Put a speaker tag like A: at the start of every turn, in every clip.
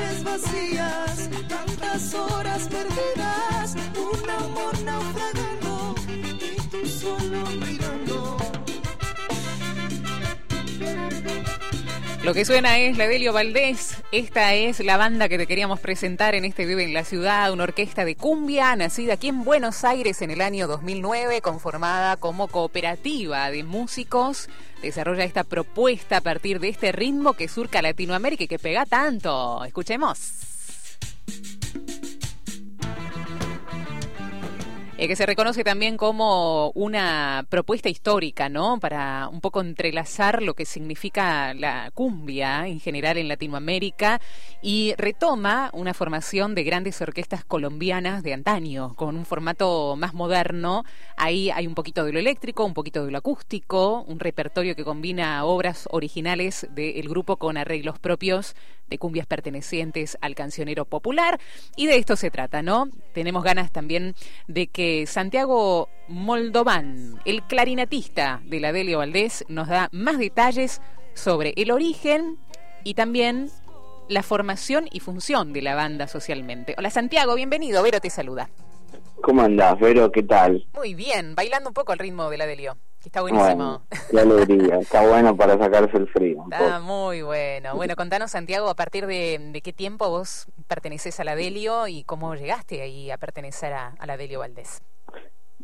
A: noches vacías, tantas horas perdidas, un amor naufragando y tú solo mirando.
B: Lo que suena es la Delio Valdés. Esta es la banda que te queríamos presentar en este Vive en la Ciudad, una orquesta de cumbia nacida aquí en Buenos Aires en el año 2009, conformada como cooperativa de músicos. Desarrolla esta propuesta a partir de este ritmo que surca Latinoamérica y que pega tanto. Escuchemos. Eh, que se reconoce también como una propuesta histórica, ¿no? Para un poco entrelazar lo que significa la cumbia en general en Latinoamérica y retoma una formación de grandes orquestas colombianas de antaño, con un formato más moderno. Ahí hay un poquito de lo eléctrico, un poquito de lo acústico, un repertorio que combina obras originales del grupo con arreglos propios de cumbias pertenecientes al cancionero popular. Y de esto se trata, ¿no? Tenemos ganas también de que Santiago Moldován, el clarinetista de la Delio Valdés, nos da más detalles sobre el origen y también la formación y función de la banda socialmente. Hola Santiago, bienvenido. Vero te saluda.
C: ¿Cómo andás, Vero? ¿Qué tal?
B: Muy bien, bailando un poco al ritmo de la Delio está buenísimo.
C: qué alegría, está bueno para sacarse el frío.
B: Está muy bueno. Bueno, contanos, Santiago, a partir de, qué tiempo vos perteneces a la Delio y cómo llegaste ahí a pertenecer a, la Delio Valdés.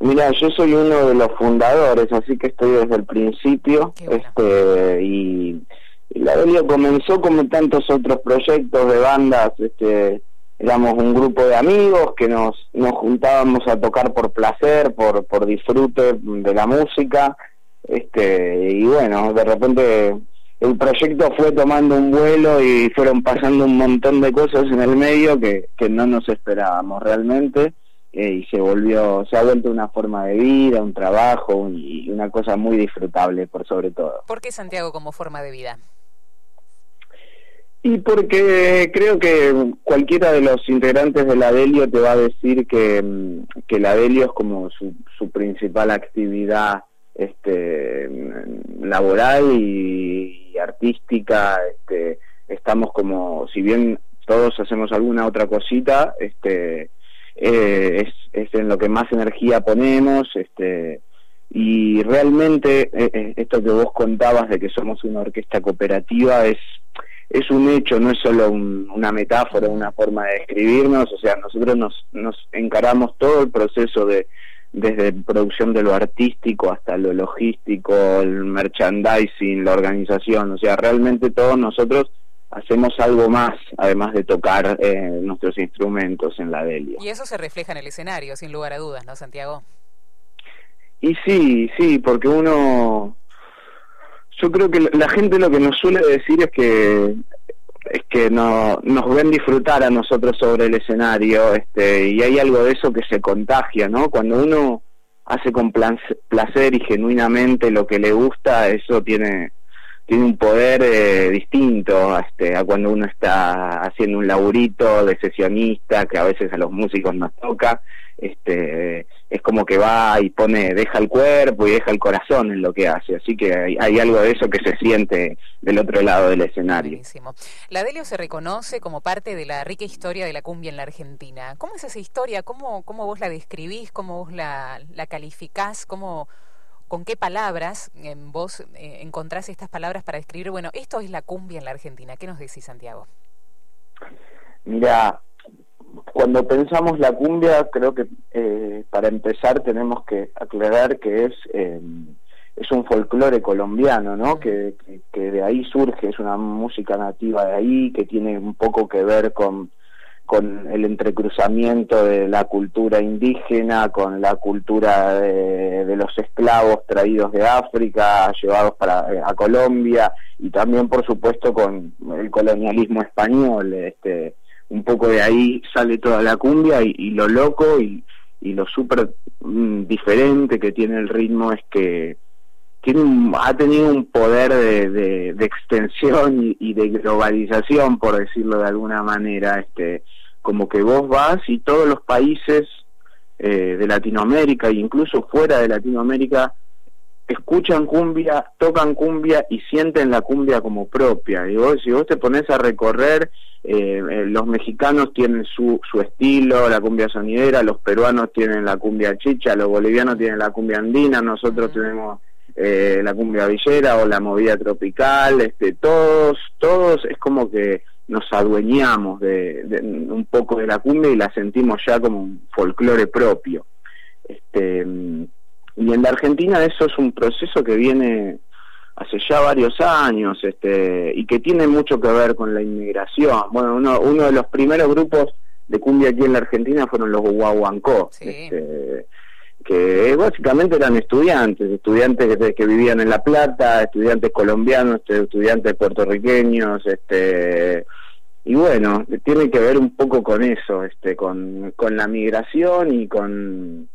C: Mira, yo soy uno de los fundadores, así que estoy desde el principio. este y, y, la Delio comenzó como tantos otros proyectos de bandas, este éramos un grupo de amigos que nos, nos juntábamos a tocar por placer, por, por disfrute de la música, este, y bueno, de repente el proyecto fue tomando un vuelo y fueron pasando un montón de cosas en el medio que, que no nos esperábamos realmente eh, y se volvió, se ha vuelto una forma de vida, un trabajo y una cosa muy disfrutable por sobre todo.
B: ¿Por qué Santiago como forma de vida?
C: Y porque creo que cualquiera de los integrantes de la Delio te va a decir que, mm, que la Delio es como su, su principal actividad este, mm, laboral y, artística. Este, estamos como, si bien todos hacemos alguna otra cosita, este, eh, es, es en lo que más energía ponemos. Este, y realmente eh, eh, esto que vos contabas de que somos una orquesta cooperativa es es un hecho, no es solo una metáfora, una forma de describirnos, o sea, nosotros nos, nos encaramos todo el proceso de desde producción de lo artístico hasta lo logístico, el merchandising, la organización, o sea, realmente todos nosotros hacemos algo más, además de tocar eh, nuestros instrumentos en la Delia.
B: Y eso se refleja en el escenario, sin lugar a dudas, ¿no, Santiago?
C: Y sí, sí, porque uno yo creo que la gente lo que nos suele decir es que es que no, nos ven disfrutar a nosotros sobre el escenario este y hay algo de eso que se contagia no cuando uno hace con placer y genuinamente lo que le gusta eso tiene tiene un poder eh, distinto este, a cuando uno está haciendo un laburito de sesionista que a veces a los músicos nos toca este es como que va y pone deja el cuerpo y deja el corazón en lo que hace. Así que hay, algo de eso que se siente del otro lado del escenario.
B: Buenísimo. la Delio se reconoce como parte de la rica historia de la cumbia en la Argentina. Cómo es esa historia cómo cómo vos la describís cómo vos la la calificás cómo con qué palabras en vos eh, encontrás estas palabras para describir bueno esto es la cumbia en la Argentina. Qué nos decís Santiago
C: mira cuando pensamos la cumbia, creo que eh, para empezar tenemos que aclarar que es eh, es un folclore colombiano, ¿no? Que, que, de ahí surge, es una música nativa de ahí, que tiene un poco que ver con, con el entrecruzamiento de la cultura indígena, con la cultura de, de los esclavos traídos de África, llevados para eh, a Colombia, y también, por supuesto, con el colonialismo español, este un poco de ahí sale toda la cumbia y, lo loco y, lo súper mm, diferente que tiene el ritmo es que tiene ha tenido un poder de, de, extensión y, de globalización, por decirlo de alguna manera, este como que vos vas y todos los países eh, de Latinoamérica e incluso fuera de Latinoamérica escuchan cumbia, tocan cumbia y sienten la cumbia como propia. Y vos, si vos te pones a recorrer, eh, eh, los mexicanos tienen su, su estilo, la cumbia sonidera, los peruanos tienen la cumbia chicha, los bolivianos tienen la cumbia andina, nosotros tenemos eh, la cumbia villera o la movida tropical, este, todos, todos es como que nos adueñamos de, un poco de la cumbia y la sentimos ya como un folclore propio. Este, y en la Argentina eso es un proceso que viene hace ya varios años este, y que tiene mucho que ver con la inmigración. Bueno, uno, uno de los primeros grupos de cumbia aquí en la Argentina fueron los Guaguancó, este, que básicamente eran estudiantes, estudiantes que, que, vivían en La Plata, estudiantes colombianos, estudiantes puertorriqueños, este y bueno, tiene que ver un poco con eso, este, con, con la migración y con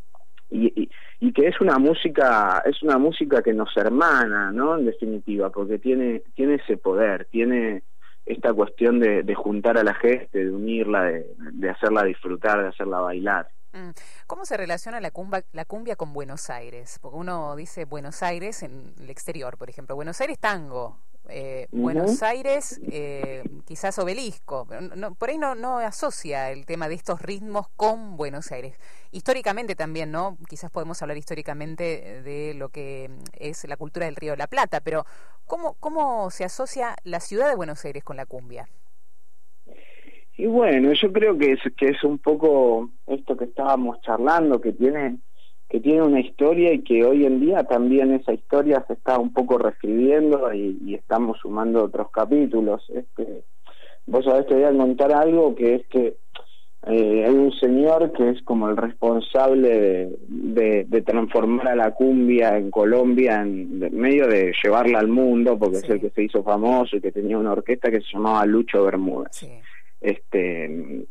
C: y, y, que es una música es una música que nos hermana no en definitiva porque tiene tiene ese poder tiene esta cuestión de, de juntar a la gente de unirla de, de hacerla disfrutar de hacerla bailar
B: mm. ¿Cómo se relaciona la cumbia, la cumbia con Buenos Aires? Porque uno dice Buenos Aires en el exterior, por ejemplo. Buenos Aires tango, eh, Buenos Aires, eh, quizás obelisco, no, por ahí no, no asocia el tema de estos ritmos con Buenos Aires. Históricamente también, ¿no? Quizás podemos hablar históricamente de lo que es la cultura del Río de la Plata, pero ¿cómo, cómo se asocia la ciudad de Buenos Aires con la cumbia?
C: Y bueno, yo creo que es, que es un poco esto que estábamos charlando, que tiene que tiene una historia y que hoy en día también esa historia se está un poco reescribiendo y, estamos sumando otros capítulos. Este, vos sabés, te voy a contar algo que es que eh, hay un señor que es como el responsable de, de, transformar a la cumbia en Colombia en medio de llevarla al mundo, porque es el que se hizo famoso y que tenía una orquesta que se llamaba Lucho Bermúdez. Este,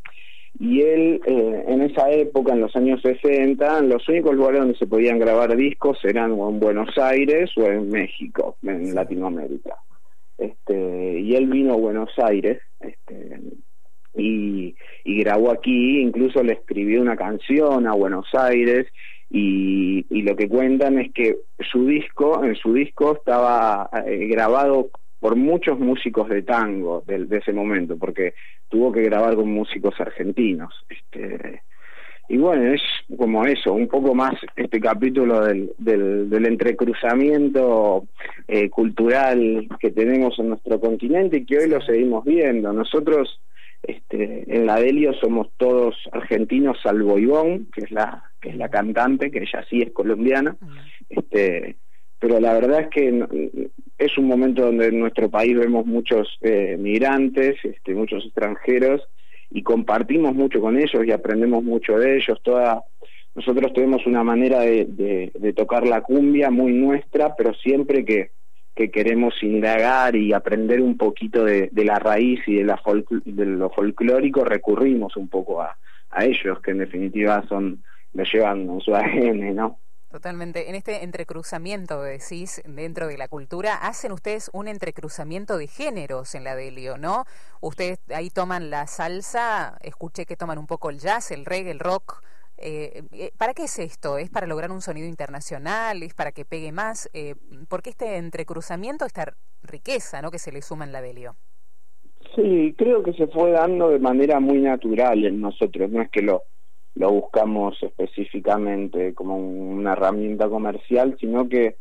C: y él eh, en esa época, en los años 60, los únicos lugares donde se podían grabar discos eran en Buenos Aires o en México, en Latinoamérica. Este, y él vino a Buenos Aires este, y, y grabó aquí, incluso le escribió una canción a Buenos Aires y, y lo que cuentan es que su disco, en su disco estaba eh, grabado por muchos músicos de tango de, de, ese momento, porque tuvo que grabar con músicos argentinos. Este, y bueno, es como eso, un poco más este capítulo del, del, del entrecruzamiento eh, cultural que tenemos en nuestro continente y que hoy lo seguimos viendo. Nosotros este, en la Delio somos todos argentinos salvo Ivonne, que es la que es la cantante, que ella sí es colombiana. Este, pero la verdad es que es un momento donde en nuestro país vemos muchos eh, migrantes, este, muchos extranjeros, y compartimos mucho con ellos y aprendemos mucho de ellos. Toda, nosotros tenemos una manera de, de, tocar la cumbia muy nuestra, pero siempre que, que queremos indagar y aprender un poquito de, la raíz y de, la de lo folclórico, recurrimos un poco a, a ellos, que en definitiva son lo llevan en su ADN, ¿no?
B: Totalmente. En este entrecruzamiento, decís, dentro de la cultura, hacen ustedes un entrecruzamiento de géneros en la Delio, ¿no? Ustedes ahí toman la salsa, escuché que toman un poco el jazz, el reggae, el rock. Eh, eh, ¿Para qué es esto? ¿Es para lograr un sonido internacional? ¿Es para que pegue más? Eh, ¿Por qué este entrecruzamiento, esta riqueza ¿no? que se le suma en la Delio?
C: Sí, creo que se fue dando de manera muy natural en nosotros, no es que lo lo buscamos específicamente como una herramienta comercial, sino que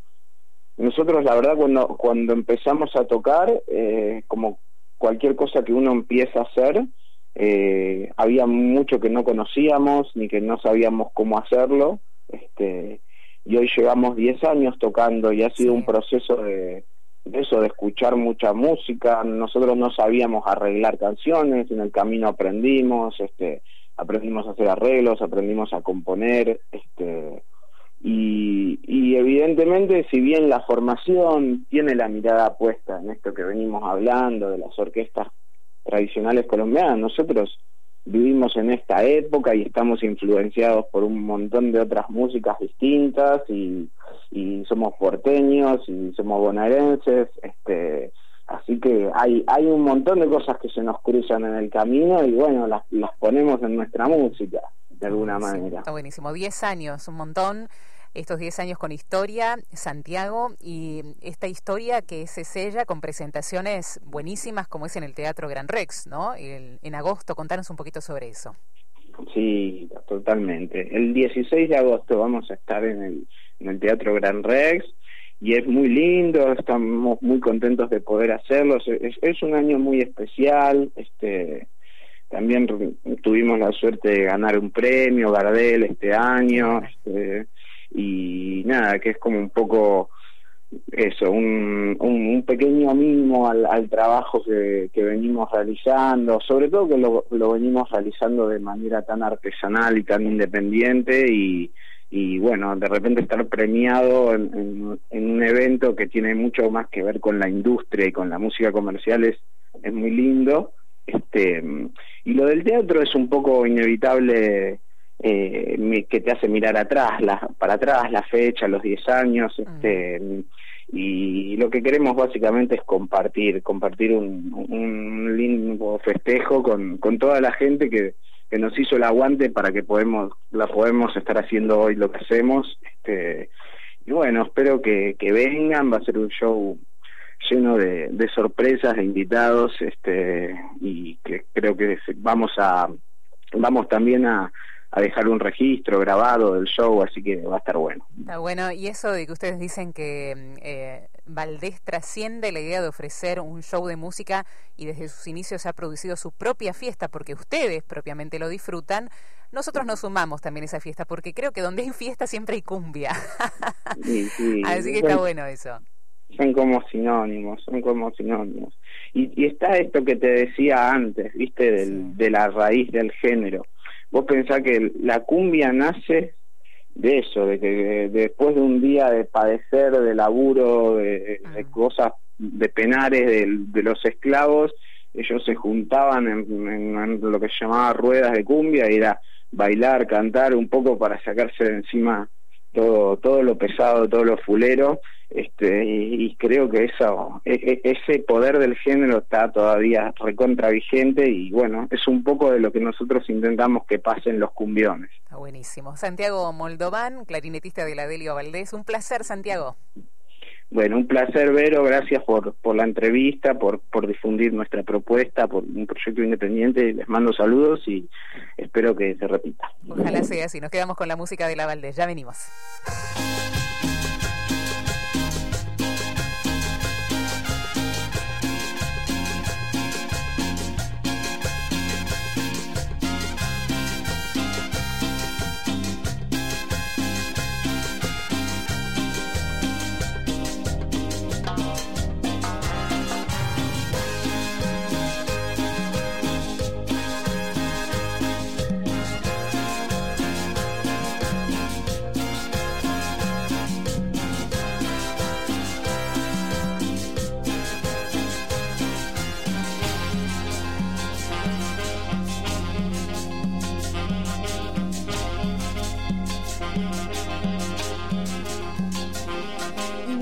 C: nosotros la verdad cuando, cuando empezamos a tocar, eh, como cualquier cosa que uno empieza a hacer, eh, había mucho que no conocíamos ni que no sabíamos cómo hacerlo, este, y hoy llevamos 10 años tocando y ha sido un proceso de, de eso, de escuchar mucha música, nosotros no sabíamos arreglar canciones, en el camino aprendimos, este, aprendimos a hacer arreglos, aprendimos a componer, este, y, evidentemente si bien la formación tiene la mirada puesta en esto que venimos hablando de las orquestas tradicionales colombianas, nosotros vivimos en esta época y estamos influenciados por un montón de otras músicas distintas y, y somos porteños y somos bonaerenses, este Así que hay, hay un montón de cosas que se nos cruzan en el camino y bueno, las, las ponemos en nuestra música, de alguna manera.
B: Está buenísimo. Diez años, un montón. estos 10 años con historia, Santiago, y esta historia que se sella con presentaciones buenísimas como es en el Teatro Gran Rex, ¿no? en agosto, contanos un poquito sobre eso.
C: Sí, totalmente. El 16 de agosto vamos a estar en el, en el Teatro Gran Rex y es muy lindo, estamos muy contentos de poder hacerlo. Es, es un año muy especial, este también tuvimos la suerte de ganar un premio Gardel este año este, y nada que es como un poco eso un, un, pequeño mínimo al, al trabajo que, que, venimos realizando sobre todo que lo, lo venimos realizando de manera tan artesanal y tan independiente y, y bueno, de repente estar premiado en, en, un evento que tiene mucho más que ver con la industria y con la música comercial es, es muy lindo. Este, y lo del teatro es un poco inevitable eh, que te hace mirar atrás, la, para atrás, la fecha, los 10 años, mm. este, y lo que queremos básicamente es compartir, compartir un, un lindo festejo con, con toda la gente que, que nos hizo el aguante para que podemos la podemos estar haciendo hoy lo que hacemos este y bueno espero que, vengan va a ser un show lleno de, de sorpresas de invitados este y que creo que vamos a vamos también a a dejar un registro grabado del show, así que va a estar bueno.
B: Está bueno, y eso de que ustedes dicen que eh, Valdés trasciende la idea de ofrecer un show de música y desde sus inicios ha producido su propia fiesta porque ustedes propiamente lo disfrutan, nosotros nos sumamos también a esa fiesta porque creo que donde hay fiesta siempre hay cumbia. Así que está bueno eso.
C: Son como sinónimos, son como sinónimos. Y, y está esto que te decía antes, viste, del, de la raíz del género vos pensás que la cumbia nace de eso, de que después de un día de padecer, de laburo, de, ah. cosas, de penares de, los esclavos, ellos se juntaban en, lo que se llamaba ruedas de cumbia, y era bailar, cantar un poco para sacarse de encima todo, todo lo pesado, todo lo fulero, este, y, creo que eso, e, e, ese poder del género está todavía recontra vigente y bueno, es un poco de lo que nosotros intentamos que pasen los cumbiones.
B: Está buenísimo. Santiago Moldován, clarinetista de la Delio Valdés, un placer Santiago.
C: Bueno, un placer, Vero, gracias por, por la entrevista, por, por difundir nuestra propuesta, por un proyecto independiente. Les mando saludos y espero que se repita.
B: Ojalá sea así. Nos quedamos con la música de la Valdés. Ya venimos.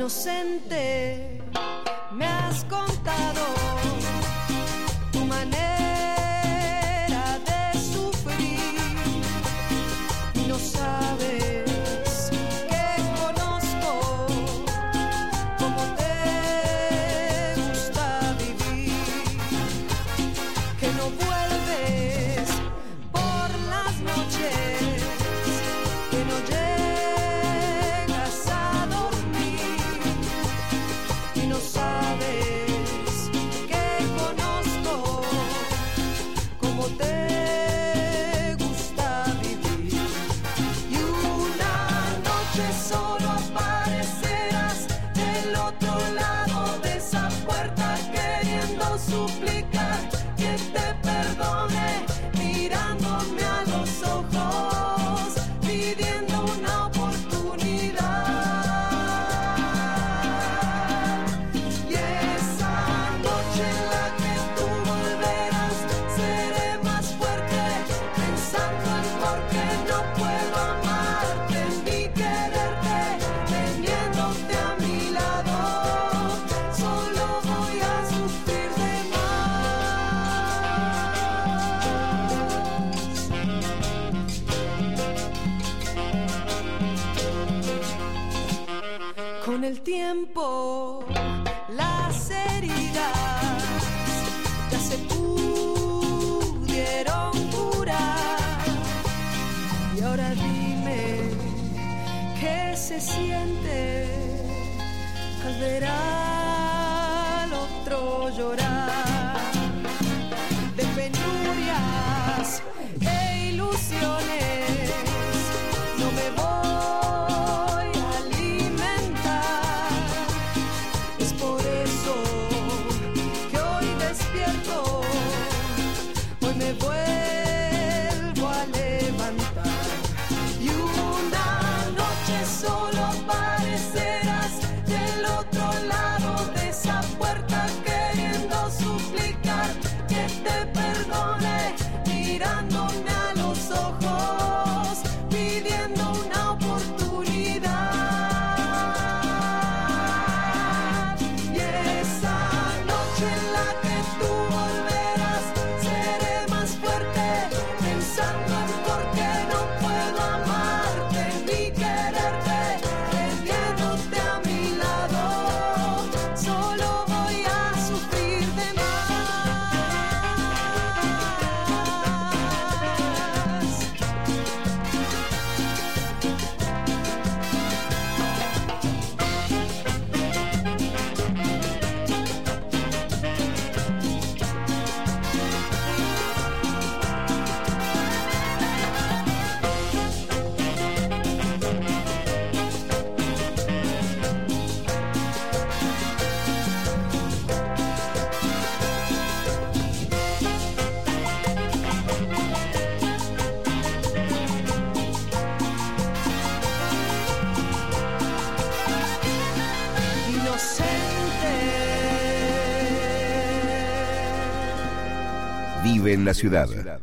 A: Inocente con el tiempo las heridas ya se pudieron curar. Y ahora dime qué se siente al ver al otro llorar de penurias e ilusiones. la que
D: estuvo en la ciudad.